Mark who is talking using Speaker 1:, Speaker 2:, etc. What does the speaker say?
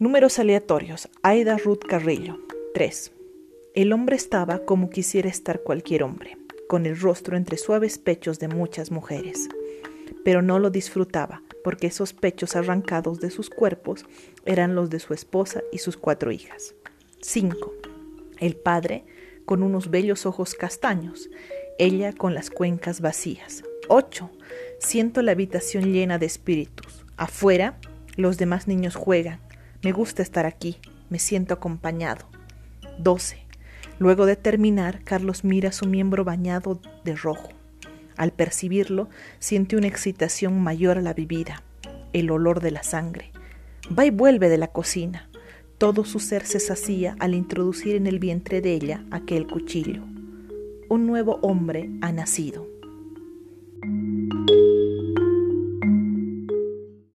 Speaker 1: Números aleatorios. Aida Ruth Carrillo. 3. El hombre estaba como quisiera estar cualquier hombre, con el rostro entre suaves pechos de muchas mujeres. Pero no lo disfrutaba, porque esos pechos arrancados de sus cuerpos eran los de su esposa y sus cuatro hijas. 5. El padre con unos bellos ojos castaños, ella con las cuencas vacías. 8. Siento la habitación llena de espíritus. Afuera, los demás niños juegan. Me gusta estar aquí. Me siento acompañado. 12. Luego de terminar, Carlos mira su miembro bañado de rojo. Al percibirlo, siente una excitación mayor a la vivida, el olor de la sangre. Va y vuelve de la cocina. Todo su ser se sacía al introducir en el vientre de ella aquel cuchillo. Un nuevo hombre ha nacido.